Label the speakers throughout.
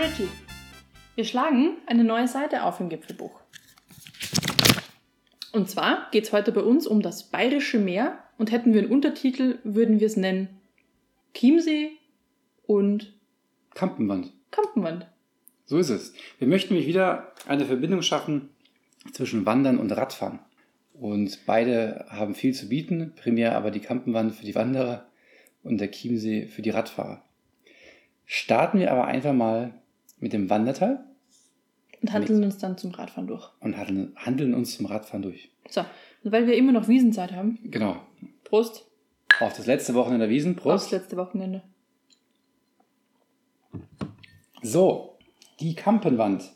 Speaker 1: Richie. Wir schlagen eine neue Seite auf im Gipfelbuch. Und zwar geht es heute bei uns um das Bayerische Meer und hätten wir einen Untertitel, würden wir es nennen Chiemsee und
Speaker 2: Kampenwand.
Speaker 1: Kampenwand.
Speaker 2: So ist es. Wir möchten nämlich wieder eine Verbindung schaffen zwischen Wandern und Radfahren. Und beide haben viel zu bieten, primär aber die Kampenwand für die Wanderer und der Chiemsee für die Radfahrer. Starten wir aber einfach mal mit dem Wanderteil
Speaker 1: Und handeln uns dann zum Radfahren durch.
Speaker 2: und handeln, handeln uns zum Radfahren durch.
Speaker 1: So, und weil wir immer noch Wiesenzeit haben,
Speaker 2: Genau.
Speaker 1: Prost,
Speaker 2: Auf das letzte Wochenende der Wiesen.
Speaker 1: aufs
Speaker 2: Prost.
Speaker 1: letzte Wochenende.
Speaker 2: So, die Kampenwand.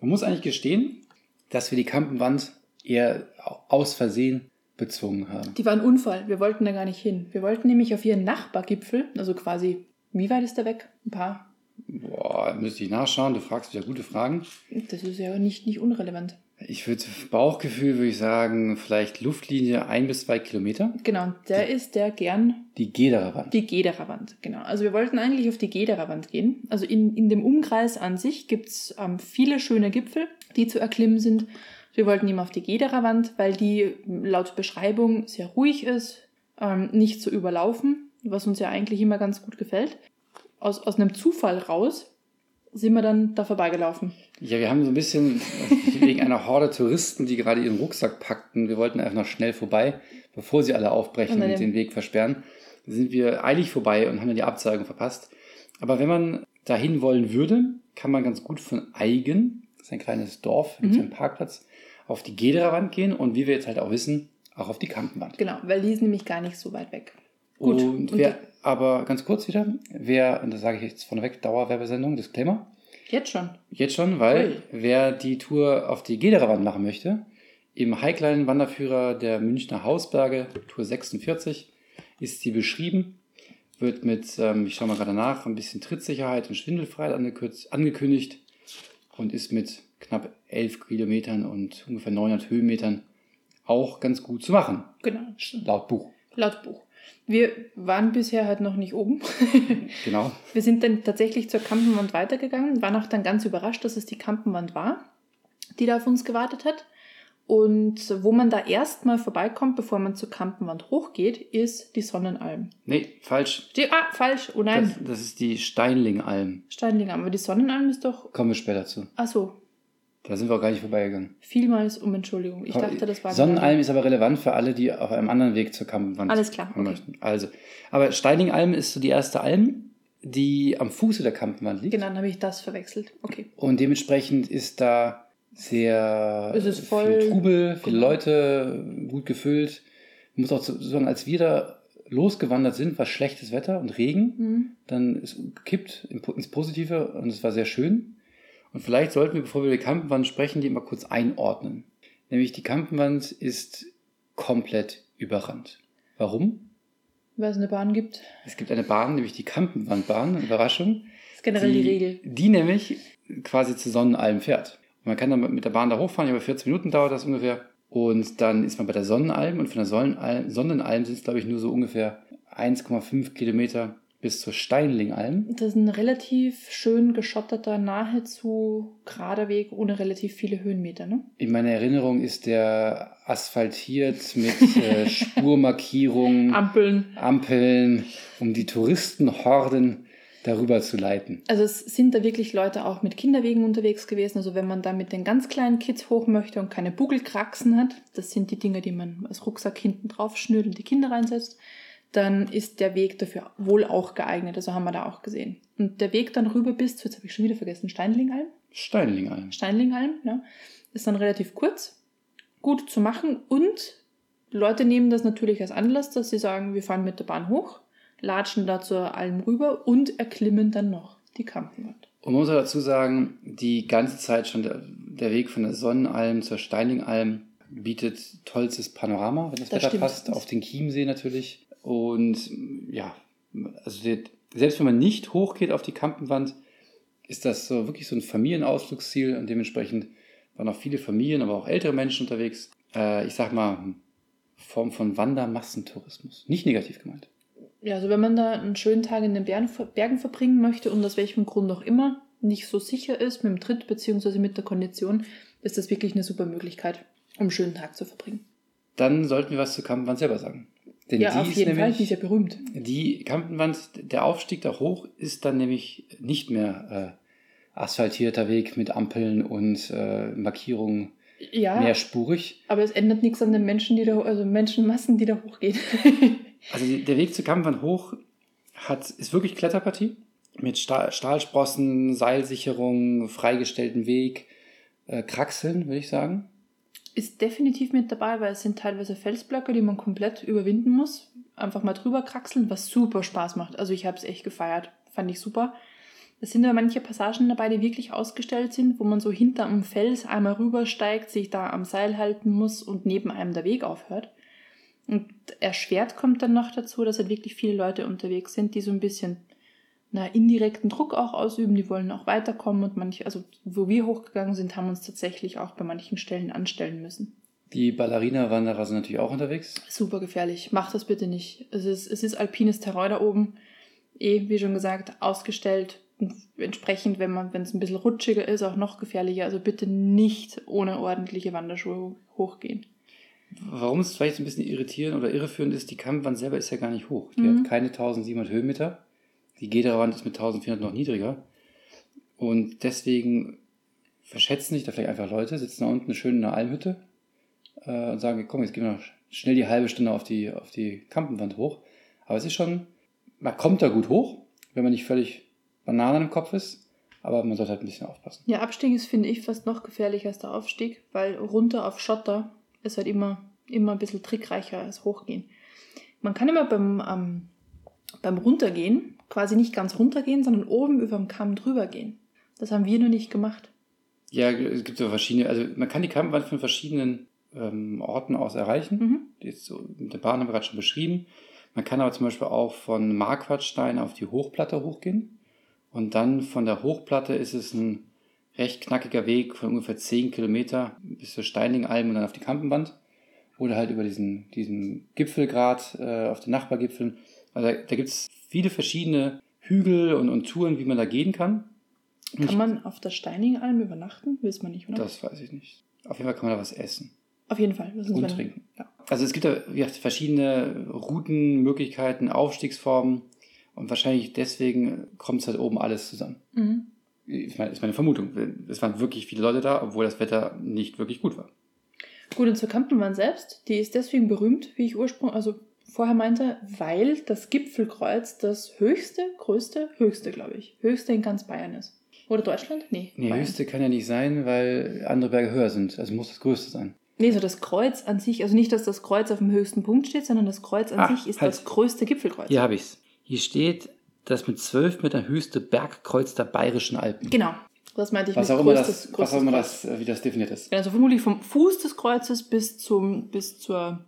Speaker 2: Man muss eigentlich gestehen, dass wir die Kampenwand eher aus Versehen bezwungen haben.
Speaker 1: Die war ein Unfall, wir wollten da gar nicht hin. Wir wollten nämlich auf ihren Nachbargipfel, also quasi, wie weit ist der weg? Ein paar.
Speaker 2: Boah, müsste ich nachschauen. Du fragst wieder gute Fragen.
Speaker 1: Das ist ja nicht, nicht unrelevant.
Speaker 2: Ich würde, Bauchgefühl würde ich sagen, vielleicht Luftlinie ein bis zwei Kilometer.
Speaker 1: Genau, der ist der gern
Speaker 2: Die Gederer Wand.
Speaker 1: die Gederer Wand. Genau, also wir wollten eigentlich auf die Gederer Wand gehen. Also in, in dem Umkreis an sich gibt es ähm, viele schöne Gipfel, die zu erklimmen sind. Wir wollten eben auf die Gederer Wand, weil die laut Beschreibung sehr ruhig ist, ähm, nicht so überlaufen, was uns ja eigentlich immer ganz gut gefällt. Aus, aus einem Zufall raus sind wir dann da vorbeigelaufen.
Speaker 2: Ja, wir haben so ein bisschen wegen einer Horde Touristen, die gerade ihren Rucksack packten, wir wollten einfach noch schnell vorbei, bevor sie alle aufbrechen
Speaker 1: Und
Speaker 2: und den Weg versperren, sind wir eilig vorbei und haben dann die Absage verpasst. Aber wenn man dahin wollen würde, kann man ganz gut von Eigen, das ist ein kleines Dorf mit
Speaker 1: Mhm.
Speaker 2: einem Parkplatz, auf die Gederer Wand gehen und wie wir jetzt halt auch wissen, auch auf die Kampenwand.
Speaker 1: Genau, weil die ist nämlich gar nicht so weit weg. Gut,
Speaker 2: Und,
Speaker 1: und
Speaker 2: wer, aber ganz kurz wieder, wer, und das sage ich jetzt vorneweg, Dauerwerbesendung, Disclaimer,
Speaker 1: Jetzt schon.
Speaker 2: Jetzt schon, weil
Speaker 1: Ui.
Speaker 2: wer die Tour auf die Gederer Wand machen möchte, im Highline Wanderführer der Münchner Hausberge, Tour 46, ist sie beschrieben, wird mit, ähm, ich schaue mal gerade nach, ein bisschen Trittsicherheit und Schwindelfreiheit angekündigt und ist mit knapp 11 Kilometern und ungefähr 900 Höhenmetern auch ganz gut zu machen,
Speaker 1: Genau,
Speaker 2: laut Buch.
Speaker 1: laut Buch. Wir waren bisher halt noch nicht oben.
Speaker 2: Genau.
Speaker 1: Wir sind dann tatsächlich zur Kampenwand weitergegangen, waren auch dann ganz überrascht, dass es die Kampenwand war, die da auf uns gewartet hat. Und wo man da erstmal vorbeikommt, bevor man zur Kampenwand hochgeht, ist die Sonnenalm.
Speaker 2: Nee, falsch.
Speaker 1: Die, ah, falsch. Oh nein.
Speaker 2: Das, das ist die Steinlingalm.
Speaker 1: Steinlingalm. Aber die Sonnenalm ist doch.
Speaker 2: Kommen wir später zu.
Speaker 1: Ach so.
Speaker 2: Da sind wir auch gar nicht vorbeigegangen.
Speaker 1: Vielmals um Entschuldigung. Ich dachte, das war.
Speaker 2: Sonnenalm ist aber relevant für alle, die auf einem anderen Weg zur Kampenwand
Speaker 1: Alles klar, okay.
Speaker 2: möchten. Also, aber Steiningalm ist so die erste Alm, die am Fuße der Kampenwand liegt.
Speaker 1: Genau, dann habe ich das verwechselt. Okay.
Speaker 2: Und dementsprechend ist da sehr
Speaker 1: Es ist
Speaker 2: viel Trubel, viele
Speaker 1: genau.
Speaker 2: Leute, gut gefüllt. Ich muss auch so sagen, als wir da losgewandert sind, war schlechtes Wetter und Regen.
Speaker 1: Mhm.
Speaker 2: Dann ist gekippt ins Positive und es war sehr schön. Und vielleicht sollten wir, bevor wir über die Kampenwand sprechen, die mal kurz einordnen. Nämlich die Kampenwand ist komplett überrannt. Warum?
Speaker 1: Weil es eine Bahn gibt.
Speaker 2: Es gibt eine Bahn, nämlich die Kampenwandbahn, Überraschung.
Speaker 1: Das ist generell die, Regel.
Speaker 2: Die nämlich quasi zu Sonnenalm fährt. Und man kann dann mit der Bahn da hochfahren, über 14 Minuten dauert das ungefähr. Und dann ist man bei der Sonnenalm und von der Sonnenalm, Sonnenalm sind es, glaube ich, nur so ungefähr 1,5 Kilometer bis zur Steinlingalm.
Speaker 1: Das ist ein relativ schön geschotterter, nahezu gerader Weg ohne relativ viele Höhenmeter, ne?
Speaker 2: In meiner Erinnerung ist der asphaltiert mit äh, Spurmarkierungen,
Speaker 1: Ampeln.
Speaker 2: Ampeln, um die Touristenhorden darüber zu leiten.
Speaker 1: Also es sind da wirklich Leute auch mit Kinderwegen unterwegs gewesen. Also wenn man da mit den ganz kleinen Kids hoch möchte und keine Bugelkraxen hat, das sind die Dinge, die man als Rucksack hinten drauf schnürt und die Kinder reinsetzt, dann ist der Weg dafür wohl auch geeignet. Also haben wir da auch gesehen. Und der Weg dann rüber bis jetzt habe ich schon wieder vergessen, Steinlingalm.
Speaker 2: Steinlingalm.
Speaker 1: Steinlingalm, ja, ist dann relativ kurz, gut zu machen und Leute nehmen das natürlich als Anlass, dass sie sagen, wir fahren mit der Bahn hoch, latschen da zur Alm rüber und erklimmen dann noch die Kampenwand.
Speaker 2: Und man muss auch dazu sagen, die ganze Zeit schon der, der Weg von der Sonnenalm zur Steinlingalm bietet tollstes Panorama, wenn das,
Speaker 1: Das
Speaker 2: Wetter
Speaker 1: stimmt.
Speaker 2: passt, auf den Chiemsee natürlich. Und ja, also der, selbst wenn man nicht hochgeht auf die Kampenwand, ist das so wirklich so ein Familienausflugsziel und dementsprechend waren auch viele Familien, aber auch ältere Menschen unterwegs. Äh, ich sag mal, Form von Wandermassentourismus. Nicht negativ gemeint.
Speaker 1: Ja, also wenn man da einen schönen Tag in den Bergen, Bergen verbringen möchte und aus welchem Grund auch immer nicht so sicher ist mit dem Tritt bzw. mit der Kondition, ist das wirklich eine super Möglichkeit, um einen schönen Tag zu verbringen.
Speaker 2: Dann sollten wir was zur Kampenwand selber sagen. Denn
Speaker 1: ja,
Speaker 2: die
Speaker 1: auf
Speaker 2: ist
Speaker 1: jeden Fall,
Speaker 2: nämlich,
Speaker 1: die ist ja berühmt.
Speaker 2: Die Kampenwand, der Aufstieg da hoch ist dann nämlich nicht mehr äh, asphaltierter Weg mit Ampeln und äh, Markierungen
Speaker 1: Ja,
Speaker 2: mehrspurig.
Speaker 1: aber es ändert nichts an den Menschen, die da, also Menschenmassen, die da hochgehen.
Speaker 2: Also der Weg zur Kampenwand hoch hat, ist wirklich Kletterpartie mit Stahl, Stahlsprossen, Seilsicherung, freigestellten Weg, äh, Kraxeln, würde ich sagen.
Speaker 1: Ist definitiv mit dabei, weil es sind teilweise Felsblöcke, die man komplett überwinden muss. Einfach mal drüber kraxeln, was super Spaß macht. Also ich habe es echt gefeiert. Fand ich super. Es sind aber manche Passagen dabei, die wirklich ausgestellt sind, wo man so hinter am Fels einmal rübersteigt, sich da am Seil halten muss und neben einem der Weg aufhört. Und erschwert kommt dann noch dazu, dass halt wirklich viele Leute unterwegs sind, die so ein bisschen na, indirekten Druck auch ausüben, die wollen auch weiterkommen und manche, also wo wir hochgegangen sind, haben uns tatsächlich auch bei manchen Stellen anstellen müssen.
Speaker 2: Die Ballerina-Wanderer sind natürlich auch unterwegs.
Speaker 1: Super gefährlich. Macht das bitte nicht. Es ist, es ist alpines Terrain da oben. Eh, wie schon gesagt, ausgestellt. Und entsprechend, wenn man, wenn es ein bisschen rutschiger ist, auch noch gefährlicher. Also bitte nicht ohne ordentliche Wanderschuhe hochgehen.
Speaker 2: Warum es vielleicht ein bisschen irritierend oder irreführend ist, die Kampfwand selber ist ja gar nicht hoch. Die
Speaker 1: Mhm.
Speaker 2: hat keine 1700 Höhenmeter. Die Gederwand ist mit 1400 noch niedriger. Und deswegen verschätzen sich da vielleicht einfach Leute, sitzen da unten schön in einer Almhütte äh, und sagen, komm, jetzt gehen wir noch schnell die halbe Stunde auf die, auf die Kampenwand hoch. Aber es ist schon, man kommt da gut hoch, wenn man nicht völlig Bananen im Kopf ist, aber man sollte halt ein bisschen aufpassen.
Speaker 1: Ja, Abstieg ist, finde ich, fast noch gefährlicher als der Aufstieg, weil runter auf Schotter ist halt immer, immer ein bisschen trickreicher als hochgehen. Man kann immer beim, ähm, beim Runtergehen quasi nicht ganz runtergehen, sondern oben über dem Kamm drüber gehen. Das haben wir nur nicht gemacht.
Speaker 2: Ja, es gibt so verschiedene, also man kann die Kampenwand von verschiedenen ähm, Orten aus erreichen.
Speaker 1: Mhm.
Speaker 2: Die ist so, mit der Bahn haben wir gerade schon beschrieben. Man kann aber zum Beispiel auch von Marquardstein auf die Hochplatte hochgehen. Und dann von der Hochplatte ist es ein recht knackiger Weg von ungefähr 10 Kilometer bis zur Steiningalm und dann auf die Kampenwand. Oder halt über diesen, diesen Gipfelgrat äh, auf den Nachbargipfeln. Also da, da gibt es viele verschiedene Hügel und, und Touren, wie man da gehen kann.
Speaker 1: Kann man auf der Steiningalm übernachten? Weiß man nicht, oder?
Speaker 2: Das weiß ich nicht. Auf jeden Fall kann man da was essen
Speaker 1: Auf jeden Fall.
Speaker 2: Und
Speaker 1: wenn-
Speaker 2: trinken.
Speaker 1: Ja.
Speaker 2: Also es gibt da gesagt, verschiedene Routen, Möglichkeiten, Aufstiegsformen und wahrscheinlich deswegen kommt es halt oben alles zusammen.
Speaker 1: Mhm.
Speaker 2: Ist meine, ist meine Vermutung. Es waren wirklich viele Leute da, obwohl das Wetter nicht wirklich gut war.
Speaker 1: Gut, und zur Kampenwand selbst, die ist deswegen berühmt, wie ich ursprünglich, also vorher meinte, weil das Gipfelkreuz das höchste, größte, höchste, glaube ich, höchste in ganz Bayern ist. Oder Deutschland? Nee.
Speaker 2: Nee,
Speaker 1: Bayern.
Speaker 2: höchste kann ja nicht sein, weil andere Berge höher sind. Also muss das größte sein.
Speaker 1: Nee, so das Kreuz an sich, also nicht, dass das Kreuz auf dem höchsten Punkt steht, sondern das Kreuz an
Speaker 2: Ah,
Speaker 1: sich ist
Speaker 2: halt.
Speaker 1: das größte Gipfelkreuz.
Speaker 2: Hier habe ich es. Hier steht das mit 12 Meter höchste Bergkreuz der Bayerischen Alpen.
Speaker 1: Genau. Das meinte ich
Speaker 2: Was
Speaker 1: mit
Speaker 2: auch immer
Speaker 1: größtes,
Speaker 2: das, was auch immer das, äh, wie das definiert ist.
Speaker 1: Also vermutlich vom Fuß des Kreuzes bis, zum, bis zur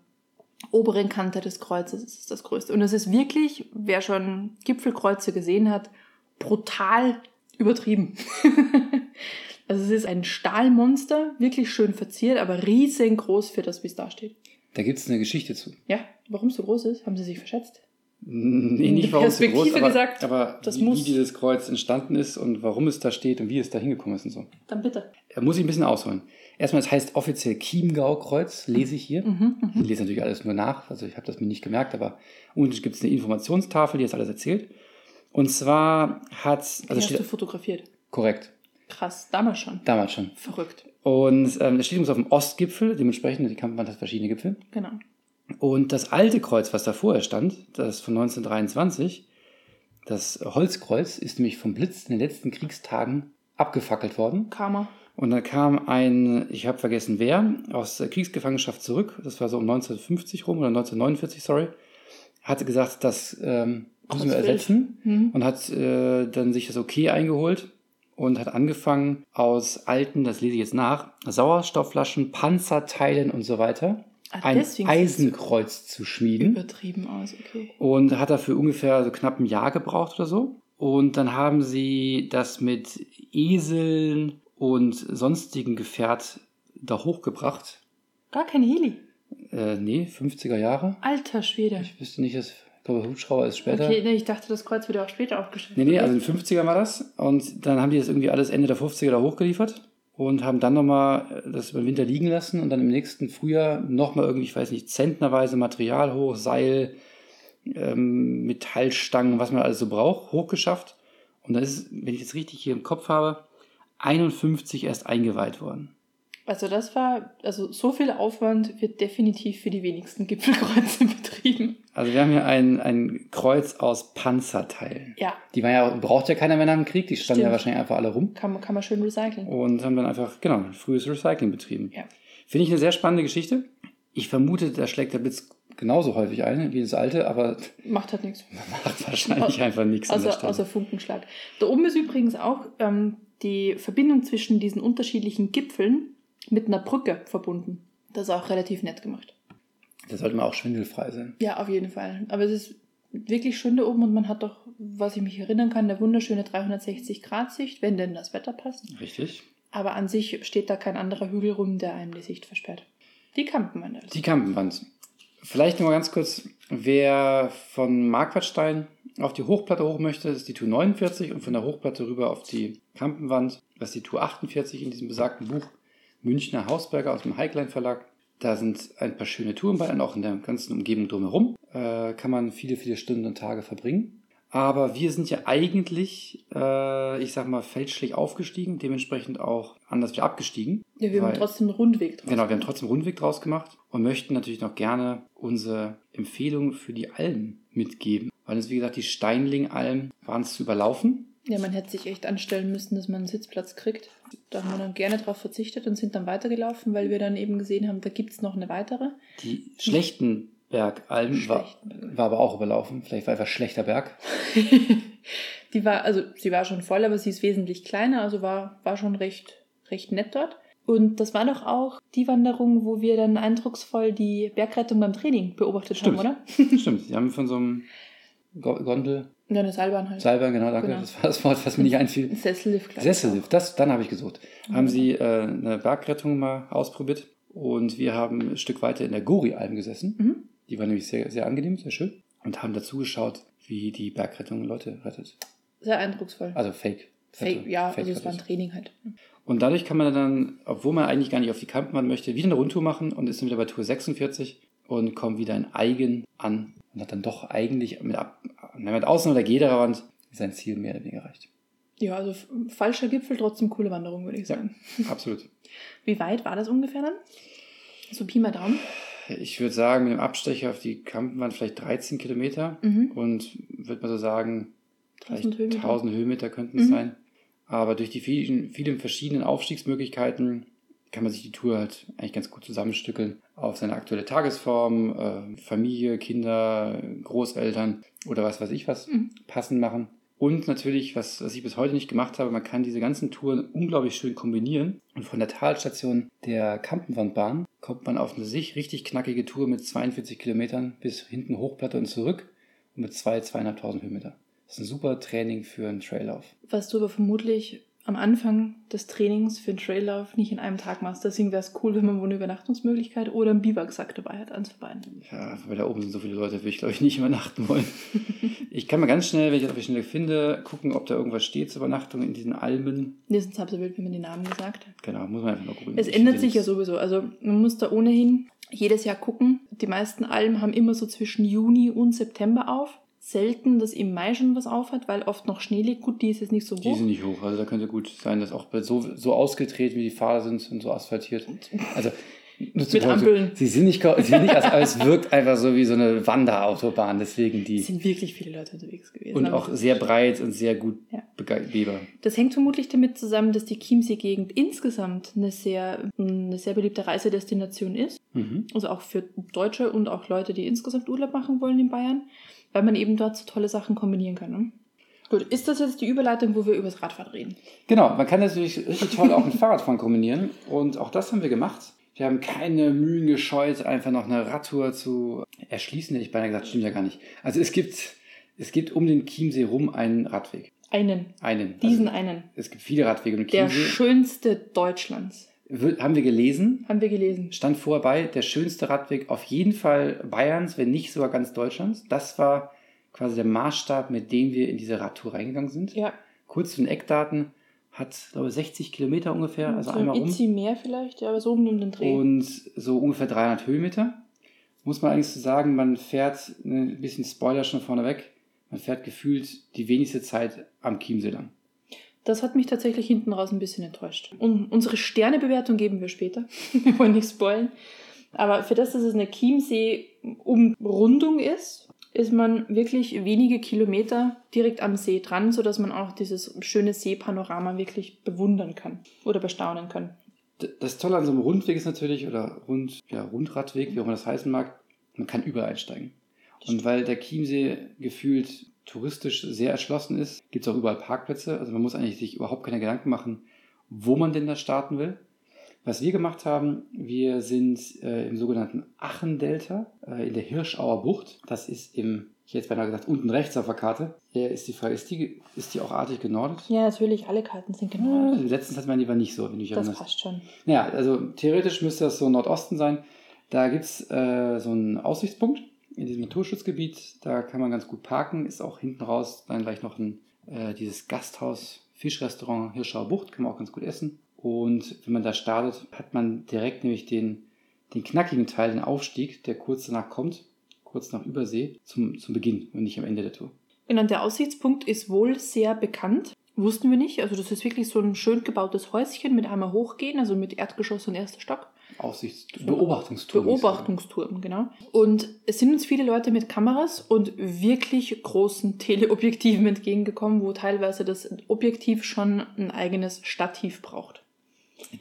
Speaker 1: oberen Kante des Kreuzes ist es das größte. Und es ist wirklich, wer schon Gipfelkreuze gesehen hat, brutal übertrieben. also es ist ein Stahlmonster, wirklich schön verziert, aber riesengroß für das, wie es da steht.
Speaker 2: Da gibt es eine Geschichte zu.
Speaker 1: Ja, warum es so groß ist, haben sie sich verschätzt.
Speaker 2: Nee, nicht warum es so groß aber,
Speaker 1: gesagt,
Speaker 2: aber wie, wie dieses Kreuz entstanden ist und warum es da steht und wie es da hingekommen ist und so.
Speaker 1: Dann bitte.
Speaker 2: Da muss ich ein bisschen ausholen. Erstmal, es heißt offiziell Chiemgau-Kreuz, lese ich hier.
Speaker 1: Mhm,
Speaker 2: Ich lese natürlich alles nur nach, also ich habe das mir nicht gemerkt, aber unten gibt es eine Informationstafel, die das alles erzählt. Und zwar hat,
Speaker 1: Also
Speaker 2: also
Speaker 1: hast du fotografiert.
Speaker 2: korrekt,
Speaker 1: Krass, damals schon.
Speaker 2: damals schon.
Speaker 1: Verrückt.
Speaker 2: Und ähm, es steht übrigens auf dem Ostgipfel, dementsprechend, die Kampfbahn hat verschiedene Gipfel.
Speaker 1: Genau.
Speaker 2: Und das alte Kreuz, was da vorher stand, das von 1923, das Holzkreuz, ist nämlich vom Blitz in den letzten Kriegstagen abgefackelt worden.
Speaker 1: Karma.
Speaker 2: Und dann kam ein, ich habe vergessen wer, aus der Kriegsgefangenschaft zurück, das war so um 1950 rum oder 1949, sorry, hatte gesagt, das ähm, müssen wir ersetzen
Speaker 1: Mhm.
Speaker 2: und hat äh, dann sich das Okay eingeholt und hat angefangen aus alten, das lese ich jetzt nach, Sauerstoffflaschen, Panzerteilen und so weiter
Speaker 1: Ah,
Speaker 2: ein Eisenkreuz zu schmieden
Speaker 1: Übertrieben aus, okay.
Speaker 2: und hat dafür ungefähr so knapp ein Jahr gebraucht oder so. Und dann haben sie das mit Eseln und sonstigen Gefährt da hochgebracht.
Speaker 1: Gar kein Heli.
Speaker 2: Äh, nee, 50er Jahre.
Speaker 1: Alter Schwede.
Speaker 2: Ich wüsste nicht, dass, ich glaube, Hubschrauber ist später.
Speaker 1: Okay, nee, ich dachte, das Kreuz wird auch später aufgestellt.
Speaker 2: Nee, nee, also in den 50er war das. Und dann haben die das irgendwie alles Ende der 50er da hochgeliefert und haben dann nochmal das über den Winter liegen lassen und dann im nächsten Frühjahr nochmal irgendwie, ich weiß nicht, zentnerweise Material hoch, Seil, ähm, Metallstangen, was man alles so braucht, hochgeschafft. Und dann ist, wenn ich das richtig hier im Kopf habe, 51 erst eingeweiht worden.
Speaker 1: Also das war, also so viel Aufwand wird definitiv für die wenigsten Gipfelkreuze betrieben.
Speaker 2: Also wir haben hier ein, ein Kreuz aus Panzerteilen.
Speaker 1: Ja,
Speaker 2: Die war ja, braucht ja keiner mehr nach dem Krieg, die standen ja
Speaker 1: Stimmt.
Speaker 2: wahrscheinlich einfach alle rum.
Speaker 1: kann man, kann man schön recyceln.
Speaker 2: Und haben dann einfach, genau, frühes Recycling betrieben.
Speaker 1: Ja.
Speaker 2: Finde ich eine sehr spannende Geschichte. Ich vermute, da schlägt der Blitz genauso häufig ein wie das alte, aber
Speaker 1: Macht halt nichts.
Speaker 2: macht wahrscheinlich einfach nichts
Speaker 1: Außer, außer Funkenschlag. Da oben ist übrigens auch ähm, die Verbindung zwischen diesen unterschiedlichen Gipfeln mit einer Brücke verbunden. Das ist auch relativ nett gemacht.
Speaker 2: Das sollte mal auch schwindelfrei sein.
Speaker 1: Ja, auf jeden Fall. Aber es ist wirklich schön da oben und man hat doch, was ich mich erinnern kann, eine wunderschöne 360-Grad-Sicht, wenn denn das Wetter passt.
Speaker 2: Richtig.
Speaker 1: Aber an sich steht da kein anderer Hügel rum, der einem die Sicht versperrt. Die Kampenwand also.
Speaker 2: Die Kampenwand. Vielleicht mal ganz kurz, wer von Marquardstein auf die Hochplatte hoch möchte, ist die Tour 49 und von der Hochplatte rüber auf die Kampenwand, das ist die Tour 48 in diesem besagten Buch Münchner Hausberger aus dem Highline Verlag. Da sind ein paar schöne Touren bei und auch in der ganzen Umgebung drumherum äh, kann man viele, viele Stunden und Tage verbringen. Aber wir sind ja eigentlich, äh, ich sag mal, fälschlich aufgestiegen, dementsprechend auch anders wieder abgestiegen.
Speaker 1: Ja, wir haben
Speaker 2: Weil-
Speaker 1: trotzdem einen Rundweg draus.
Speaker 2: Genau, wir haben trotzdem einen Rundweg draus gemacht und möchten natürlich noch gerne unsere Empfehlung für die Almen mitgeben. Weil uns, wie gesagt, die Steinling-Alm waren zu überlaufen.
Speaker 1: Ja, man hätte sich echt anstellen müssen, dass man einen Sitzplatz kriegt. Da haben wir dann gerne drauf verzichtet und sind dann weitergelaufen, weil wir dann eben gesehen haben, da gibt es noch eine weitere.
Speaker 2: Die Schlechtenberg-Alm war,
Speaker 1: Schlechtenberg.
Speaker 2: war aber auch überlaufen. Vielleicht war einfach schlechter Berg.
Speaker 1: die war, also sie war schon voll, aber sie ist wesentlich kleiner, also war, war schon recht, recht nett dort. Und das war doch auch die Wanderung, wo wir dann eindrucksvoll die Bergrettung beim Training beobachtet
Speaker 2: Stimmt.
Speaker 1: haben, oder?
Speaker 2: Stimmt, die haben von so einem Go- Gondel,
Speaker 1: Ja, eine Seilbahn halt.
Speaker 2: Seilbahn, genau, danke,
Speaker 1: Genau.
Speaker 2: das war das Wort, was mir nicht einfiel.
Speaker 1: Sessellift, glaub ich.
Speaker 2: Sessellift, das, dann habe ich gesucht.
Speaker 1: Mhm.
Speaker 2: Haben sie äh, eine Bergrettung mal ausprobiert und wir haben ein Stück weiter in der Gori-Alm gesessen.
Speaker 1: Mhm.
Speaker 2: Die war nämlich sehr, sehr angenehm, sehr schön. Und haben dazu geschaut, wie die Bergrettung Leute rettet.
Speaker 1: Sehr eindrucksvoll.
Speaker 2: Also Fake.
Speaker 1: Fake, ja,
Speaker 2: Fake
Speaker 1: also es war ein. Training halt.
Speaker 2: Und dadurch kann man dann, obwohl man eigentlich gar nicht auf die Kampenwand möchte, wieder eine Rundtour machen und ist dann wieder bei Tour 46 und kommt wieder in Eigen an und hat dann doch eigentlich mit, ab, mit Ausnahme der Gederwand sein Ziel mehr oder weniger erreicht.
Speaker 1: Ja, also falscher Gipfel, trotzdem coole Wanderung, würde ich
Speaker 2: Ja.
Speaker 1: sagen.
Speaker 2: Absolut.
Speaker 1: Wie weit war das ungefähr dann? So Pi mal Daumen.
Speaker 2: Ich würde sagen, mit dem Abstecher auf die Kampenwand vielleicht 13 Kilometer
Speaker 1: Mhm.
Speaker 2: und würde mal so sagen,
Speaker 1: 1000
Speaker 2: vielleicht
Speaker 1: Höhenmeter.
Speaker 2: 1000 Höhenmeter könnten es
Speaker 1: Mhm.
Speaker 2: sein. Aber durch die vielen, vielen verschiedenen Aufstiegsmöglichkeiten kann man sich die Tour halt eigentlich ganz gut zusammenstückeln auf seine aktuelle Tagesform, äh, Familie, Kinder, Großeltern oder was weiß ich was
Speaker 1: Mhm.
Speaker 2: passend machen. Und natürlich, was, was ich bis heute nicht gemacht habe, man kann diese ganzen Touren unglaublich schön kombinieren. Und von der Talstation der Kampenwandbahn kommt man auf eine sich richtig knackige Tour mit 42 Kilometern bis hinten Hochplatte und zurück und mit zwei, zweieinhalbtausend Höhenmeter. Das ist ein super Training für einen Traillauf.
Speaker 1: Was du aber vermutlich am Anfang des Trainings für einen Traillauf nicht in einem Tag machst. Deswegen wäre es cool, wenn man wohl eine Übernachtungsmöglichkeit oder einen Biwaksack dabei hat, eins von.
Speaker 2: Ja, weil da oben sind so viele Leute, würde ich glaube ich nicht übernachten wollen. ich kann mal ganz schnell, wenn ich das auf die Schnelle finde, gucken, ob da irgendwas steht zur Übernachtung in diesen Almen.
Speaker 1: Nee, sonst halb so wild, wenn man die Namen gesagt hat.
Speaker 2: Genau, muss man einfach mal gucken.
Speaker 1: Es ändert sich ja sowieso. Also man muss da ohnehin jedes Jahr gucken. Die meisten Almen haben immer so zwischen Juni und September auf. Selten, dass im Mai schon was auf hat, weil oft noch Schnee liegt. Gut, die ist jetzt nicht so
Speaker 2: Die
Speaker 1: hoch.
Speaker 2: sind nicht hoch. Also da könnte gut sein, dass auch so, so ausgedreht, wie die Pfade sind und so asphaltiert. Also
Speaker 1: Mit Ampeln.
Speaker 2: Sie sind nicht, sie sind nicht aber es wirkt einfach so wie so eine Wanderautobahn. Deswegen
Speaker 1: Es
Speaker 2: die.
Speaker 1: sind wirklich viele Leute unterwegs gewesen.
Speaker 2: Und auch sehr breit und sehr gut
Speaker 1: Ja.
Speaker 2: begehbar.
Speaker 1: Das hängt vermutlich damit zusammen, dass die Chiemsee-Gegend insgesamt eine sehr, eine sehr beliebte Reisedestination ist.
Speaker 2: Mhm.
Speaker 1: Also auch für Deutsche und auch Leute, die insgesamt Urlaub machen wollen in Bayern, weil man eben dort so tolle Sachen kombinieren kann. Ne? Gut, ist das jetzt die Überleitung, wo wir über das Radfahren reden?
Speaker 2: Genau, man kann natürlich richtig toll auch mit Fahrradfahren kombinieren. Und auch das haben wir gemacht. Wir haben keine Mühen gescheut, einfach noch eine Radtour zu erschließen, hätte ich beinahe gesagt, stimmt ja gar nicht. Also es gibt, es gibt um den Chiemsee rum einen Radweg.
Speaker 1: Einen,
Speaker 2: Einen.
Speaker 1: diesen
Speaker 2: also,
Speaker 1: einen.
Speaker 2: Es gibt viele Radwege um den
Speaker 1: Der
Speaker 2: Chiemsee.
Speaker 1: schönste Deutschlands.
Speaker 2: Haben wir gelesen.
Speaker 1: Haben wir gelesen.
Speaker 2: Stand vorher bei, der schönste Radweg auf jeden Fall Bayerns, wenn nicht sogar ganz Deutschlands. Das war quasi der Maßstab, mit dem wir in diese Radtour reingegangen sind.
Speaker 1: Ja.
Speaker 2: Kurz zu den Eckdaten, hat, glaube ich, 60 Kilometer ungefähr, also
Speaker 1: so
Speaker 2: einmal
Speaker 1: ein
Speaker 2: rum.
Speaker 1: Itzi mehr vielleicht, ja, aber so um den Dreh.
Speaker 2: Und so ungefähr 300 Höhenmeter. Muss man eigentlich so sagen, man fährt, ne, ein bisschen Spoiler schon vorneweg, man fährt gefühlt die wenigste Zeit am Chiemsee lang.
Speaker 1: Das hat mich tatsächlich hinten raus ein bisschen enttäuscht. Und unsere Sternebewertung geben wir später. wir wollen nicht spoilen. Aber für das, dass es eine Chiemsee-Umrundung ist, ist man wirklich wenige Kilometer direkt am See dran, sodass man auch dieses schöne Seepanorama wirklich bewundern kann oder bestaunen kann.
Speaker 2: Das Tolle an so einem Rundweg ist natürlich, oder Rund, ja, Rundradweg, wie auch immer das heißen mag, man kann überall einsteigen. Und weil der Chiemsee gefühlt touristisch sehr erschlossen ist, gibt es auch überall Parkplätze. Also man muss eigentlich sich überhaupt keine Gedanken machen, wo man denn da starten will. Was wir gemacht haben, wir sind äh, im sogenannten Achendelta äh, in der Hirschauer Bucht. Das ist im, ich hätte jetzt beinahe gesagt, unten rechts auf der Karte. Hier ist die Frage, ist die, ist die auch artig genordet?
Speaker 1: Ja, natürlich, alle Karten sind
Speaker 2: Ja,
Speaker 1: genau.
Speaker 2: letztens hat man die war nicht so, wenn du dich
Speaker 1: Das
Speaker 2: erinnerst.
Speaker 1: passt schon.
Speaker 2: Ja, also theoretisch müsste das so Nordosten sein. Da gibt es äh, so einen Aussichtspunkt in diesem Naturschutzgebiet. Da kann man ganz gut parken. Ist auch hinten raus dann gleich noch ein, äh, dieses Gasthaus, Fischrestaurant Hirschauer Bucht. Kann man auch ganz gut essen. Und wenn man da startet, hat man direkt nämlich den, den knackigen Teil, den Aufstieg, der kurz danach kommt, kurz nach Übersee, zum, zum Beginn und nicht am Ende der Tour.
Speaker 1: Genau, der Aussichtspunkt ist wohl sehr bekannt. Wussten wir nicht. Also das ist wirklich so ein schön gebautes Häuschen mit einmal hochgehen, also mit Erdgeschoss und erster Stock.
Speaker 2: Aussichts Beobachtungsturm.
Speaker 1: Beobachtungsturm, genau. Und es sind uns viele Leute mit Kameras und wirklich großen Teleobjektiven entgegengekommen, wo teilweise das Objektiv schon ein eigenes Stativ braucht.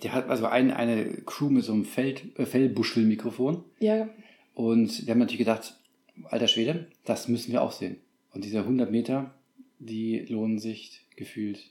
Speaker 2: Der hat also ein, eine Crew mit so einem Feld, äh, Fellbuschel-Mikrofon.
Speaker 1: Ja,
Speaker 2: Und wir haben natürlich gedacht, alter Schwede, das müssen wir auch sehen. Und diese 100 Meter, die lohnen sich gefühlt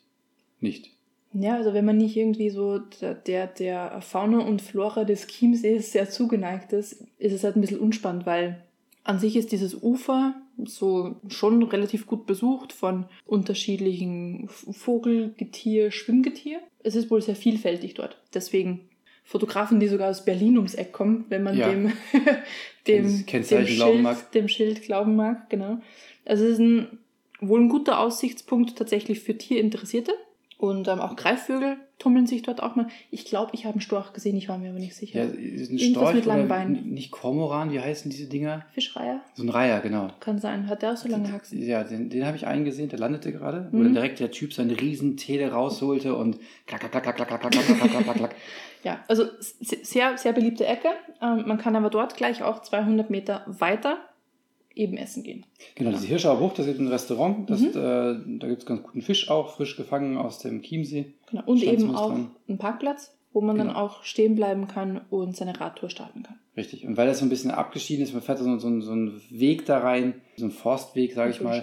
Speaker 2: nicht.
Speaker 1: Ja, also wenn man nicht irgendwie so der, der, Fauna und Flora des Chiemsees sehr zugeneigt ist, ist es halt ein bisschen unspannend, weil an sich ist dieses Ufer so schon relativ gut besucht von unterschiedlichen Vogel, Getier, Schwimmgetier. Es ist wohl sehr vielfältig dort. Deswegen Fotografen, die sogar aus Berlin ums Eck kommen, wenn man
Speaker 2: Ja.
Speaker 1: dem, dem, dem, Schild, dem Schild glauben mag, genau. Also es ist ein, wohl ein guter Aussichtspunkt tatsächlich für Tierinteressierte. Und ähm, auch Greifvögel tummeln sich dort auch mal. Ich glaube, ich habe einen Storch gesehen, ich war mir aber nicht sicher.
Speaker 2: Ja, ist ein Storch
Speaker 1: mit langen Beinen.
Speaker 2: nicht Kormoran, wie heißen diese Dinger?
Speaker 1: Fischreiher?
Speaker 2: So ein Reiher, genau.
Speaker 1: Kann sein. Hat der auch so lange Haxen?
Speaker 2: Ja, den, den habe ich eingesehen, der landete gerade, wo
Speaker 1: Mhm.
Speaker 2: dann direkt der Typ seine riesen Tele rausholte und klack, klack, klack, klack, klack, klack, klack, klack, klack, klack, klack.
Speaker 1: Ja, also sehr, sehr beliebte Ecke. Ähm, man kann aber dort gleich auch 200 Meter weiter eben essen gehen.
Speaker 2: Genau, diese Hirschauer Bucht, das ist ein Restaurant, das,
Speaker 1: Mhm.
Speaker 2: äh, da gibt es ganz guten Fisch auch, frisch gefangen aus dem Chiemsee.
Speaker 1: Genau. Und
Speaker 2: Stand
Speaker 1: eben auch
Speaker 2: dran.
Speaker 1: ein Parkplatz, wo man dann
Speaker 2: Genau.
Speaker 1: auch stehen bleiben kann und seine Radtour starten kann.
Speaker 2: Richtig. Und weil das so ein bisschen abgeschieden ist, man fährt so, so, so einen Weg da rein, so einen Forstweg, sage ich mal,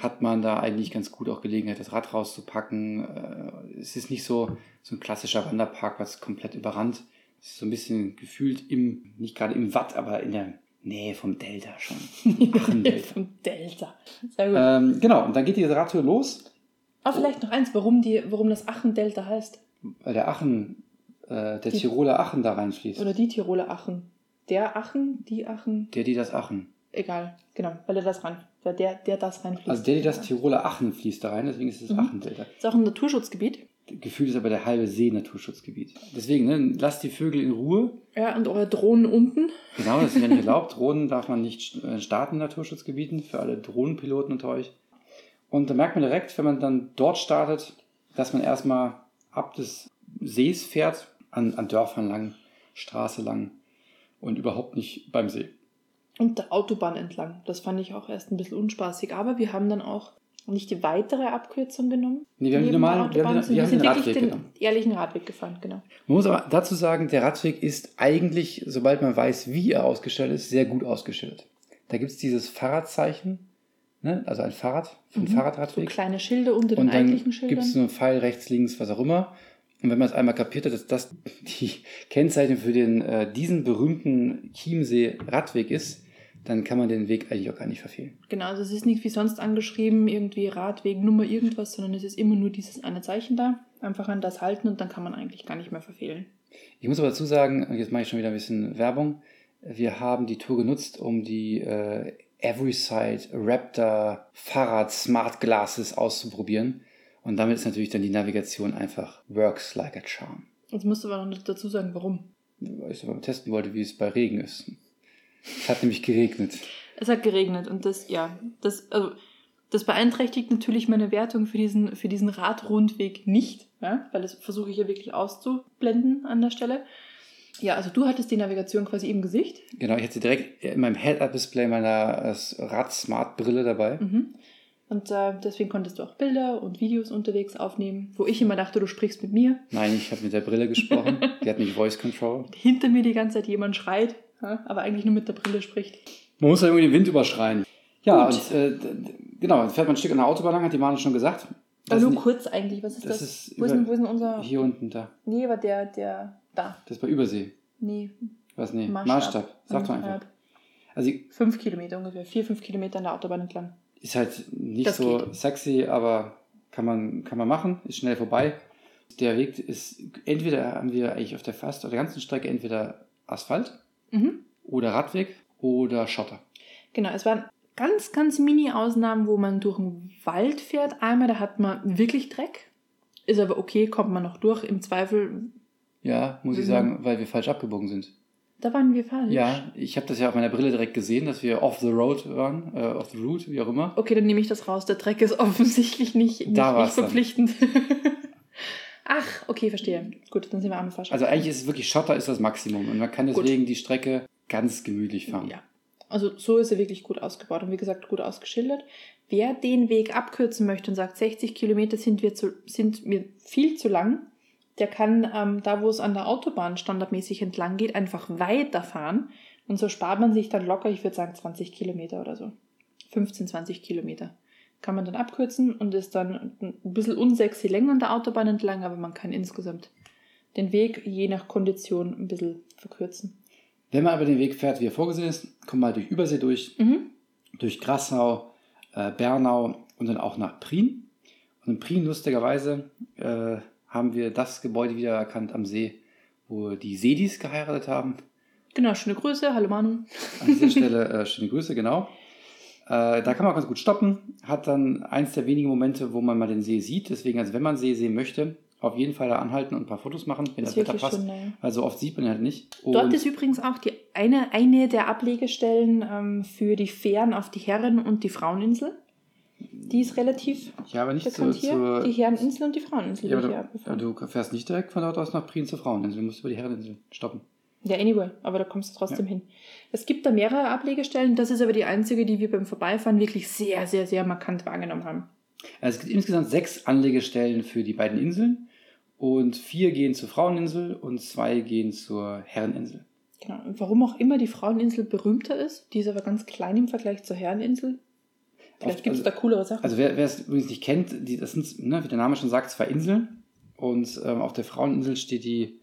Speaker 2: hat man da eigentlich ganz gut auch Gelegenheit, das Rad rauszupacken. Äh, Es ist nicht so, so ein klassischer Wanderparkplatz komplett überrannt. Es ist so ein bisschen gefühlt im, nicht gerade im Watt, aber in der Nähe vom Delta schon. Achendelta.
Speaker 1: Vom Delta. Sehr gut.
Speaker 2: ähm, genau, und dann geht die Radtour los,
Speaker 1: Aber vielleicht noch eins, warum, die, warum das Aachen-Delta heißt.
Speaker 2: weil der Achen, äh, der
Speaker 1: Die-
Speaker 2: Tiroler Achen da reinfließt.
Speaker 1: Oder die Tiroler Aachen. Der Aachen, die Aachen,
Speaker 2: Der, die das Achen.
Speaker 1: egal. Genau, weil er das rein, weil der, der das reinfließt.
Speaker 2: Also der, die das Tiroler Achen fließt da rein, deswegen ist es das
Speaker 1: Mhm.
Speaker 2: Achendelta.
Speaker 1: ist auch ein Naturschutzgebiet.
Speaker 2: Gefühlt ist aber der halbe See Naturschutzgebiet. Deswegen, ne, lasst die Vögel in Ruhe.
Speaker 1: Ja, und eure Drohnen unten.
Speaker 2: Genau, das ist ja nicht erlaubt. Drohnen darf man nicht äh, starten in Naturschutzgebieten, für alle Drohnenpiloten unter euch. Und da merkt man direkt, wenn man dann dort startet, dass man erstmal ab des Sees fährt, an, an Dörfern lang, Straße lang und überhaupt nicht beim See.
Speaker 1: und der Autobahn entlang. Das fand ich auch erst ein bisschen unspaßig. Aber wir haben dann auch nicht die weitere Abkürzung genommen.
Speaker 2: Nee, wir haben die normalen, wir haben, wir haben
Speaker 1: sind
Speaker 2: den
Speaker 1: wirklich
Speaker 2: Radweg
Speaker 1: den
Speaker 2: genommen.
Speaker 1: ehrlichen Radweg gefahren, genau.
Speaker 2: Man muss aber dazu sagen, der Radweg ist eigentlich, sobald man weiß, wie er ausgestellt ist, sehr gut ausgestellt. Da gibt es dieses Fahrradzeichen, ne? also ein Fahrrad, einen
Speaker 1: Mhm. So
Speaker 2: Fahrradradweg.
Speaker 1: kleine Schilder unter den
Speaker 2: und dann
Speaker 1: eigentlichen
Speaker 2: gibt
Speaker 1: Schildern.
Speaker 2: es so einen Pfeil rechts, links, was auch immer. Und wenn man es einmal kapiert hat, dass das die Kennzeichen für den, äh, diesen berühmten Chiemsee-Radweg ist, dann kann man den Weg eigentlich auch gar nicht verfehlen.
Speaker 1: Genau, also es ist nicht wie sonst angeschrieben, irgendwie Radweg, Nummer, irgendwas, sondern es ist immer nur dieses eine Zeichen da. Einfach an das halten und dann kann man eigentlich gar nicht mehr verfehlen.
Speaker 2: Ich muss aber dazu sagen, und jetzt mache ich schon wieder ein bisschen Werbung, wir haben die Tour genutzt, um die äh, Everyside Raptor Fahrrad Smart Glasses auszuprobieren. Und damit ist natürlich dann die Navigation einfach works like a charm.
Speaker 1: Jetzt musst du aber noch dazu sagen, warum.
Speaker 2: Weil ich aber testen wollte, wie es bei Regen ist. Es hat nämlich geregnet.
Speaker 1: Es hat geregnet und das, ja, das, also, das beeinträchtigt natürlich meine Wertung für diesen, für diesen Radrundweg nicht, ja, weil das versuche ich ja wirklich auszublenden an der Stelle. Ja, also du hattest die Navigation quasi im Gesicht.
Speaker 2: Genau, ich hatte direkt in meinem Head-Up-Display meiner Rad-Smart-Brille dabei.
Speaker 1: Mhm. Und äh, deswegen konntest du auch Bilder und Videos unterwegs aufnehmen, wo ich immer dachte, du sprichst mit mir.
Speaker 2: Nein, ich habe mit der Brille gesprochen. die hat mich Voice Control.
Speaker 1: Hinter mir die ganze Zeit jemand schreit, aber eigentlich nur mit der Brille spricht.
Speaker 2: Man muss ja irgendwie den Wind überschreien. Ja,
Speaker 1: Gut.
Speaker 2: und äh, genau, dann fährt man ein Stück an der Autobahn lang, hat die Manu schon gesagt. Das
Speaker 1: nur kurz eigentlich, was ist
Speaker 2: das
Speaker 1: das?
Speaker 2: ist
Speaker 1: wo, ist denn, wo ist denn unser.
Speaker 2: Hier unten, da.
Speaker 1: Nee, aber der, der. Da.
Speaker 2: Das ist bei Übersee.
Speaker 1: Nee.
Speaker 2: Was? Nee,
Speaker 1: Maßstab.
Speaker 2: Maßstab. Sag doch einfach. Also
Speaker 1: Fünf Kilometer ungefähr. Vier, fünf Kilometer an der Autobahn entlang.
Speaker 2: ist halt nicht
Speaker 1: Das
Speaker 2: so
Speaker 1: geht.
Speaker 2: sexy, aber kann man, kann man machen, ist schnell vorbei. Der Weg ist, entweder haben wir eigentlich auf der fast auf der ganzen Strecke entweder Asphalt
Speaker 1: Mhm.
Speaker 2: oder Radweg oder Schotter.
Speaker 1: Genau, es waren ganz, ganz Mini-Ausnahmen, wo man durch den Wald fährt. Einmal, da hat man wirklich Dreck. Ist aber okay, kommt man noch durch. Im Zweifel,
Speaker 2: Ja, muss ich
Speaker 1: Mhm.
Speaker 2: sagen, weil wir falsch abgebogen sind.
Speaker 1: da waren wir falsch.
Speaker 2: Ja, ich habe das ja auf meiner Brille direkt gesehen, dass wir off the road waren, äh, off the route, wie auch immer.
Speaker 1: Okay, dann nehme ich das raus. Der Dreck ist offensichtlich nicht, nicht,
Speaker 2: Da
Speaker 1: nicht verpflichtend. Ach, okay, verstehe. Gut, dann sind wir einmal falsch.
Speaker 2: Also eigentlich ist es wirklich Schotter ist das Maximum und man kann
Speaker 1: Gut.
Speaker 2: deswegen die Strecke ganz gemütlich fahren.
Speaker 1: Ja. Also so ist er wirklich gut ausgebaut und wie gesagt gut ausgeschildert. Wer den Weg abkürzen möchte und sagt, 60 Kilometer sind, wir zu, sind mir viel zu lang, der kann ähm, da, wo es an der Autobahn standardmäßig entlang geht, einfach weiterfahren. Und so spart man sich dann locker, ich würde sagen, 20 Kilometer oder so. 15, 20 Kilometer. Kann man dann abkürzen und ist dann ein bisschen unsexy länger an der Autobahn entlang, aber man kann insgesamt den Weg je nach Kondition ein bisschen verkürzen.
Speaker 2: Wenn man aber den Weg fährt, wie er vorgesehen ist, kommt man halt durch Übersee durch,
Speaker 1: Mhm.
Speaker 2: durch Grassau, äh, Bernau und dann auch nach Prien. Und in Prien, lustigerweise, äh, haben wir das Gebäude wieder erkannt am See, wo die Sedis geheiratet haben.
Speaker 1: Genau, schöne Grüße, hallo Manu.
Speaker 2: An dieser Stelle äh, schöne Grüße, genau. Äh, da kann man ganz gut stoppen. Hat dann eins der wenigen Momente, wo man mal den See sieht. Deswegen, also wenn man See sehen möchte, auf jeden Fall da anhalten und ein paar Fotos machen, wenn das,
Speaker 1: ist
Speaker 2: Wetter passt.
Speaker 1: schön, ne?
Speaker 2: Weil so oft sieht man halt nicht.
Speaker 1: Dort
Speaker 2: Und-
Speaker 1: ist übrigens auch die eine, eine der Ablegestellen ähm, für die Fähren auf die Herren- und die Fraueninsel. Die ist relativ
Speaker 2: ja, aber nicht zu,
Speaker 1: bekannt hier.
Speaker 2: zur.
Speaker 1: Die Herreninsel und die Fraueninsel.
Speaker 2: Ja, aber du, du fährst nicht direkt von dort aus nach Prien zur Fraueninsel. Du musst über die Herreninsel stoppen.
Speaker 1: Ja, anyway, aber da kommst du trotzdem hin. Es gibt da mehrere Ablegestellen, das ist aber die einzige, die wir beim Vorbeifahren wirklich sehr, sehr, sehr markant wahrgenommen haben.
Speaker 2: Also es gibt insgesamt sechs Anlegestellen für die beiden Inseln. Und vier gehen zur Fraueninsel und zwei gehen zur Herreninsel.
Speaker 1: Genau. Und warum auch immer die Fraueninsel berühmter ist, die ist aber ganz klein im Vergleich zur Herreninsel. Vielleicht gibt es
Speaker 2: also-
Speaker 1: da coolere Sachen.
Speaker 2: Also wer, wer es übrigens nicht kennt, die, das sind, ne, wie der Name schon sagt, zwei Inseln. Und ähm, auf der Fraueninsel steht die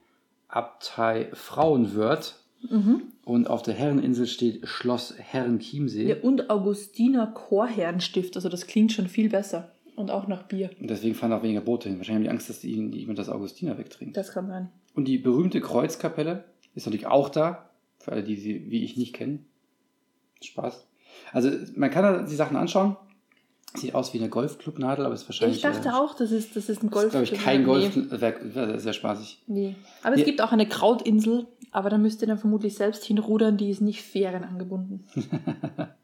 Speaker 2: Abtei Frauenwörth.
Speaker 1: mhm.
Speaker 2: Und auf der Herreninsel steht Schloss Herrenchiemsee.
Speaker 1: Ja, und Augustiner Chorherrenstift, also das klingt schon viel besser. Und auch nach Bier.
Speaker 2: Und deswegen fahren auch weniger Boote hin. Wahrscheinlich haben die Angst, dass ihnen jemand das Augustiner wegtrinkt.
Speaker 1: Das kann sein.
Speaker 2: Und die berühmte Kreuzkapelle ist natürlich auch da. Für alle, die sie wie ich nicht kennen. Spaß. Also man kann da die Sachen anschauen. Sieht aus wie eine Golfclubnadel, aber ist wahrscheinlich.
Speaker 1: Ich dachte
Speaker 2: äh,
Speaker 1: auch, das ist, das ist ein
Speaker 2: ist,
Speaker 1: Golf.
Speaker 2: glaube ich, kein Golf.
Speaker 1: Nee.
Speaker 2: Wäre wär sehr spaßig.
Speaker 1: nee. Aber es
Speaker 2: Ja.
Speaker 1: gibt auch eine Krautinsel, aber da müsst ihr dann vermutlich selbst hinrudern, die ist nicht fähren angebunden.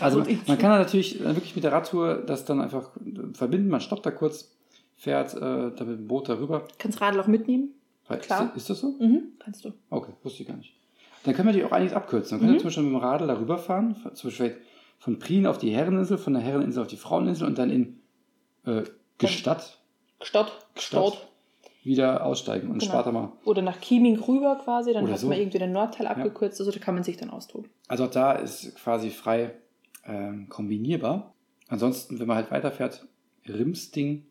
Speaker 2: Also man, man kann da natürlich äh, wirklich mit der Radtour das dann einfach äh, verbinden. Man stoppt da kurz, fährt äh, da mit dem Boot darüber.
Speaker 1: Kannst Radl auch mitnehmen?
Speaker 2: Weil-
Speaker 1: Klar.
Speaker 2: Ist, ist das so?
Speaker 1: Mhm, kannst du.
Speaker 2: Okay, wusste ich gar nicht. Dann können wir natürlich auch einiges abkürzen. Dann können
Speaker 1: Mhm.
Speaker 2: wir zum Beispiel mit dem Radl darüber fahren, zum Beispiel von Prien auf die Herreninsel, von der Herreninsel auf die Fraueninsel und dann in äh, Gstatt
Speaker 1: Gstatt. Gstatt.
Speaker 2: wieder aussteigen und
Speaker 1: Genau.
Speaker 2: spart mal.
Speaker 1: Oder nach Chieming rüber quasi, dann
Speaker 2: Oder
Speaker 1: hat
Speaker 2: so.
Speaker 1: man irgendwie den Nordteil abgekürzt, also da kann man sich dann austoben.
Speaker 2: Also auch da ist quasi frei ähm, kombinierbar. Ansonsten, wenn man halt weiterfährt, Rimsting.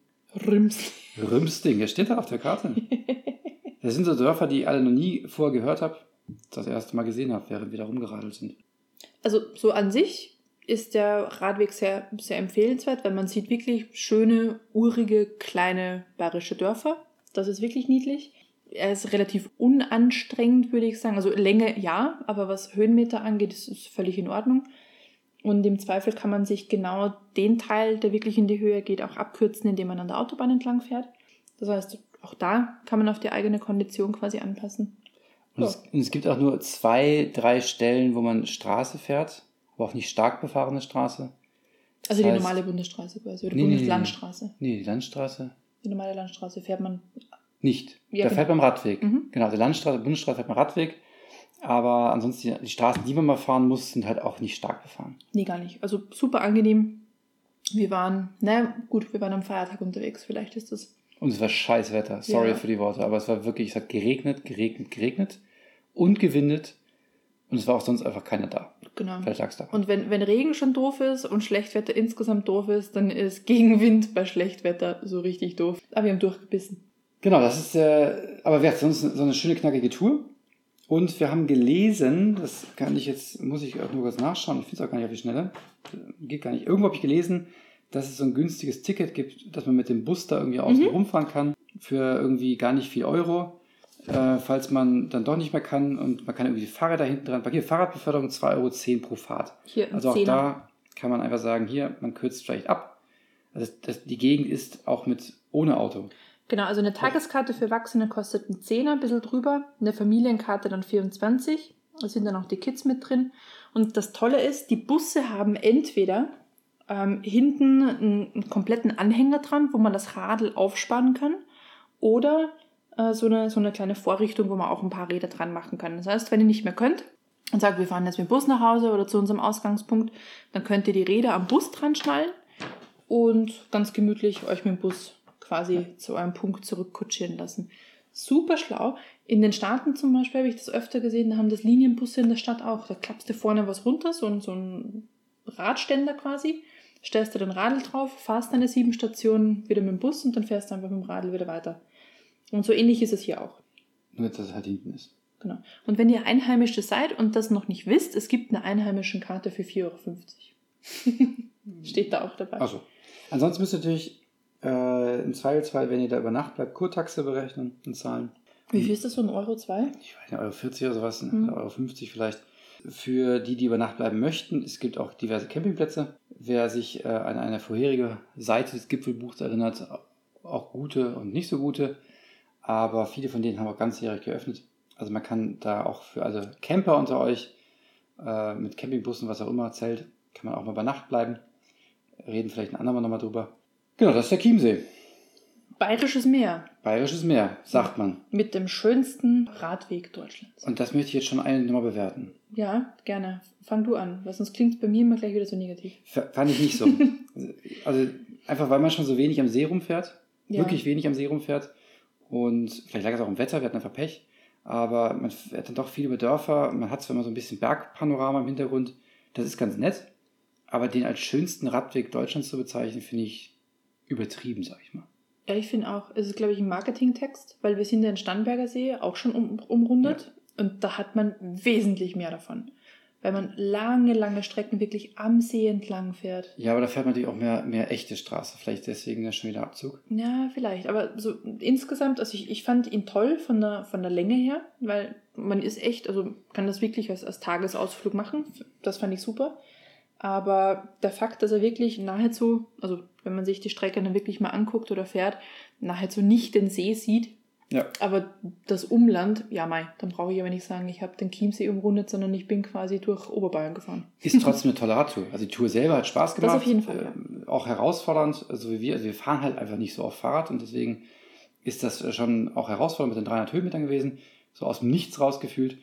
Speaker 1: Rims.
Speaker 2: Rimsting, der steht da auf der Karte. Das sind so Dörfer, die ich alle noch nie vorher gehört habe, das erste Mal gesehen habe, während wir da rumgeradelt sind.
Speaker 1: Also so an sich ist der Radweg sehr, sehr empfehlenswert, weil man sieht wirklich schöne, urige, kleine bayerische Dörfer. Das ist wirklich niedlich. Er ist relativ unanstrengend, würde ich sagen. Also Länge ja, aber was Höhenmeter angeht, ist es völlig in Ordnung. Und im Zweifel kann man sich genau den Teil, der wirklich in die Höhe geht, auch abkürzen, indem man an der Autobahn entlang fährt. Das heißt, auch da kann man auf die eigene Kondition quasi anpassen.
Speaker 2: Und, es, und es gibt auch nur zwei, drei Stellen, wo man Straße fährt, aber auch nicht stark befahrene Straße. Das
Speaker 1: Also die
Speaker 2: heißt-
Speaker 1: normale Bundesstraße quasi, oder
Speaker 2: Nee.
Speaker 1: Bundeslandstraße.
Speaker 2: Nee, die Landstraße
Speaker 1: Die normale Landstraße fährt man.
Speaker 2: nicht.
Speaker 1: Ja,
Speaker 2: da
Speaker 1: genau.
Speaker 2: fährt man Radweg.
Speaker 1: Mhm.
Speaker 2: Genau, die Landstraße, Bundesstraße fährt man Radweg. Aber ansonsten, die, die Straßen, die man mal fahren muss, sind halt auch nicht stark befahren.
Speaker 1: Nee, gar nicht. Also super angenehm. Wir waren, naja, gut, wir waren am Feiertag unterwegs. Vielleicht ist das.
Speaker 2: Und es war scheiß Wetter. Sorry
Speaker 1: Ja.
Speaker 2: für die Worte, aber es war wirklich, es hat geregnet, geregnet, geregnet und gewindet. Und es war auch sonst einfach keiner da.
Speaker 1: Genau.
Speaker 2: Da.
Speaker 1: Und wenn, wenn Regen schon doof ist und Schlechtwetter insgesamt doof ist, dann ist Gegenwind bei Schlechtwetter so richtig doof. Aber wir haben durchgebissen.
Speaker 2: Genau, das ist, äh, aber wer hat sonst so eine schöne, knackige Tour? Und wir haben gelesen, das kann ich jetzt, muss ich auch nur kurz nachschauen, ich finde es auch gar nicht auf die Schnelle, geht gar nicht. Irgendwo habe ich gelesen, dass es so ein günstiges Ticket gibt, dass man mit dem Bus da irgendwie außen
Speaker 1: Mhm.
Speaker 2: rumfahren kann, für irgendwie gar nicht viel Euro. Äh, falls man dann doch nicht mehr kann und man kann irgendwie die Fahrräder hinten dran, hier Fahrradbeförderung 2,10 Euro pro Fahrt.
Speaker 1: Hier
Speaker 2: Also auch
Speaker 1: Zehner.
Speaker 2: da kann man einfach sagen, hier, man kürzt vielleicht ab. Also das, die Gegend ist auch mit ohne Auto.
Speaker 1: Genau, also eine Tageskarte für Erwachsene kostet einen Zehner, ein bisschen drüber. Eine Familienkarte dann 24. Da sind dann auch die Kids mit drin. Und das Tolle ist, die Busse haben entweder ähm, hinten einen, einen kompletten Anhänger dran, wo man das Radl aufspannen kann, oder äh, so, eine, so eine kleine Vorrichtung, wo man auch ein paar Räder dran machen kann. Das heißt, wenn ihr nicht mehr könnt und sagt, wir fahren jetzt mit dem Bus nach Hause oder zu unserem Ausgangspunkt, dann könnt ihr die Räder am Bus dran schnallen und ganz gemütlich euch mit dem Bus quasi zu eurem Punkt zurückkutschieren lassen. Super schlau. In den Staaten zum Beispiel habe ich das öfter gesehen, da haben das Linienbusse in der Stadt auch. Da klappst du vorne was runter, so ein, so ein Radständer quasi, stellst du den Radl drauf, fahrst deine sieben Stationen wieder mit dem Bus und dann fährst du einfach mit dem Radl wieder weiter. Und so ähnlich ist es hier auch.
Speaker 2: Nur, dass es halt hinten ist.
Speaker 1: Genau. Und wenn ihr Einheimische seid und das noch nicht wisst, es gibt eine einheimischen Karte für 4,50 Euro. Steht da auch dabei.
Speaker 2: Achso. Ansonsten müsst ihr natürlich äh, im Zweifelsfall, wenn ihr da über Nacht bleibt, Kurtaxe berechnen und zahlen.
Speaker 1: Wie viel ist das so, ein Euro zwei?
Speaker 2: Ich weiß nicht, Euro 40 oder sowas,
Speaker 1: Mhm.
Speaker 2: Euro 50 vielleicht. Für die, die über Nacht bleiben möchten, es gibt auch diverse Campingplätze. Wer sich äh, an eine vorherige Seite des Gipfelbuchs erinnert, auch gute und nicht so gute, aber viele von denen haben auch ganzjährig geöffnet. Also man kann da auch für also Camper unter euch äh, mit Campingbussen, was auch immer, Zelt, kann man auch mal bei Nacht bleiben. Reden vielleicht ein andermal nochmal drüber. Genau, das ist der Chiemsee.
Speaker 1: Bayerisches Meer
Speaker 2: Bayerisches Meer, sagt man.
Speaker 1: mit dem schönsten Radweg Deutschlands.
Speaker 2: Und das möchte ich jetzt schon eine Nummer bewerten.
Speaker 1: Ja, gerne. Fang du an, weil sonst klingt es bei mir immer gleich wieder so negativ.
Speaker 2: F fand ich nicht so. also einfach, weil man schon so wenig am See rumfährt.
Speaker 1: Ja.
Speaker 2: Wirklich wenig am See rumfährt. Und vielleicht lag es auch im Wetter, wir hatten einfach Pech. Aber man fährt dann doch viel über Dörfer. Man hat zwar immer so ein bisschen Bergpanorama im Hintergrund. Das ist ganz nett. Aber den als schönsten Radweg Deutschlands zu bezeichnen, finde ich übertrieben, sag ich mal.
Speaker 1: Ja, ich finde auch, es ist, glaube ich, ein Marketingtext, weil wir sind ja in Starnberger See auch schon um, umrundet und da hat man wesentlich mehr davon. Weil man lange, lange Strecken wirklich am See entlang fährt.
Speaker 2: Ja, aber da fährt man natürlich auch mehr, mehr echte Straße. Vielleicht deswegen ja schon wieder Abzug.
Speaker 1: Ja, vielleicht. Aber so insgesamt, also ich, ich fand ihn toll von der, von der Länge her, weil man ist echt, also kann das wirklich als, als Tagesausflug machen. Das fand ich super. Aber der Fakt, dass er wirklich nahezu, also wenn man sich die Strecke dann wirklich mal anguckt oder fährt, nahezu nicht den See sieht,
Speaker 2: Ja.
Speaker 1: aber das Umland, ja mei, dann brauche ich aber nicht sagen, ich habe den Chiemsee umrundet, sondern ich bin quasi durch Oberbayern gefahren.
Speaker 2: Ist trotzdem eine tolle Radtour. Also die Tour selber hat Spaß gemacht.
Speaker 1: Das auf jeden Fall, ja.
Speaker 2: Äh, auch herausfordernd, so wie wir. Also wir fahren halt einfach nicht so oft Fahrrad und deswegen ist das schon auch herausfordernd mit den 300 Höhenmetern gewesen. So aus dem Nichts rausgefühlt.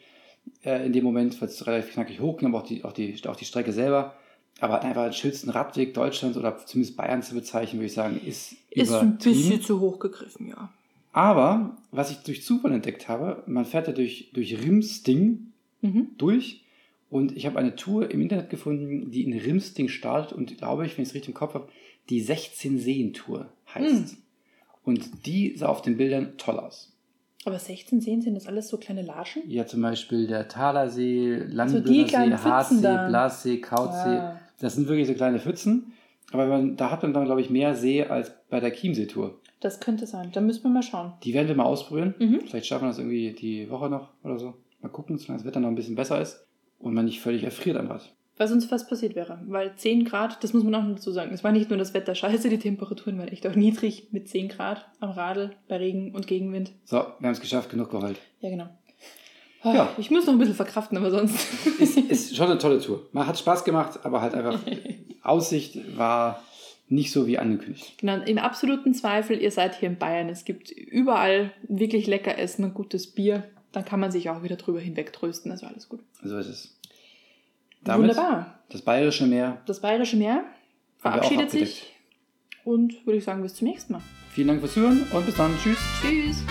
Speaker 2: Äh, in dem Moment, weil es relativ knackig hochging, aber auch die, auch, die, auch die Strecke selber. Aber einfach den schönsten Radweg Deutschlands oder zumindest Bayern zu bezeichnen, würde ich sagen, ist,
Speaker 1: Ist ein bisschen zu hoch gegriffen, ja.
Speaker 2: Aber, was ich durch Zufall entdeckt habe, man fährt ja durch, durch Rimsting
Speaker 1: Mhm.
Speaker 2: durch und ich habe eine Tour im Internet gefunden, die in Rimsting startet und glaube ich, wenn ich es richtig im Kopf habe, die 16 Seen Tour heißt.
Speaker 1: Hm.
Speaker 2: Und die sah auf den Bildern toll aus.
Speaker 1: Aber 16 Seen sind das alles so kleine Larschen?
Speaker 2: Ja, zum Beispiel der
Speaker 1: Also kleinen Pfützen
Speaker 2: Hartsee,
Speaker 1: da.
Speaker 2: Blassee, Kautsee.
Speaker 1: Ah.
Speaker 2: Das sind wirklich so kleine Pfützen. Aber man, da hat man dann, glaube ich, mehr See als bei der Chiemsee-Tour.
Speaker 1: Das könnte sein. Da müssen wir mal schauen.
Speaker 2: Die werden wir mal ausprobieren.
Speaker 1: Mhm.
Speaker 2: Vielleicht schaffen wir das irgendwie die Woche noch oder so. Mal gucken, solange das Wetter noch ein bisschen besser ist und man nicht völlig erfriert am Rad.
Speaker 1: was uns fast passiert wäre. Weil 10 Grad, das muss man auch noch dazu sagen, es war nicht nur das Wetter scheiße, die Temperaturen waren echt auch niedrig mit 10 Grad am Radl bei Regen und Gegenwind.
Speaker 2: So, wir haben es geschafft, genug geheult.
Speaker 1: Ja, genau.
Speaker 2: Ja.
Speaker 1: Ich muss noch ein bisschen verkraften, aber sonst.
Speaker 2: Ist, ist schon eine tolle Tour. Man hat Spaß gemacht, aber halt einfach Aussicht war nicht so wie angekündigt.
Speaker 1: genau, im absoluten Zweifel, ihr seid hier in Bayern. Es gibt überall wirklich lecker Essen und gutes Bier. Dann kann man sich auch wieder drüber hinwegtrösten. Also alles gut.
Speaker 2: So ist es. Damit
Speaker 1: Wunderbar.
Speaker 2: das Bayerische Meer.
Speaker 1: Das Bayerische Meer verabschiedet sich. Und würde ich sagen, bis zum nächsten Mal.
Speaker 2: Vielen Dank fürs Zuhören und bis dann. Tschüss.
Speaker 1: Tschüss.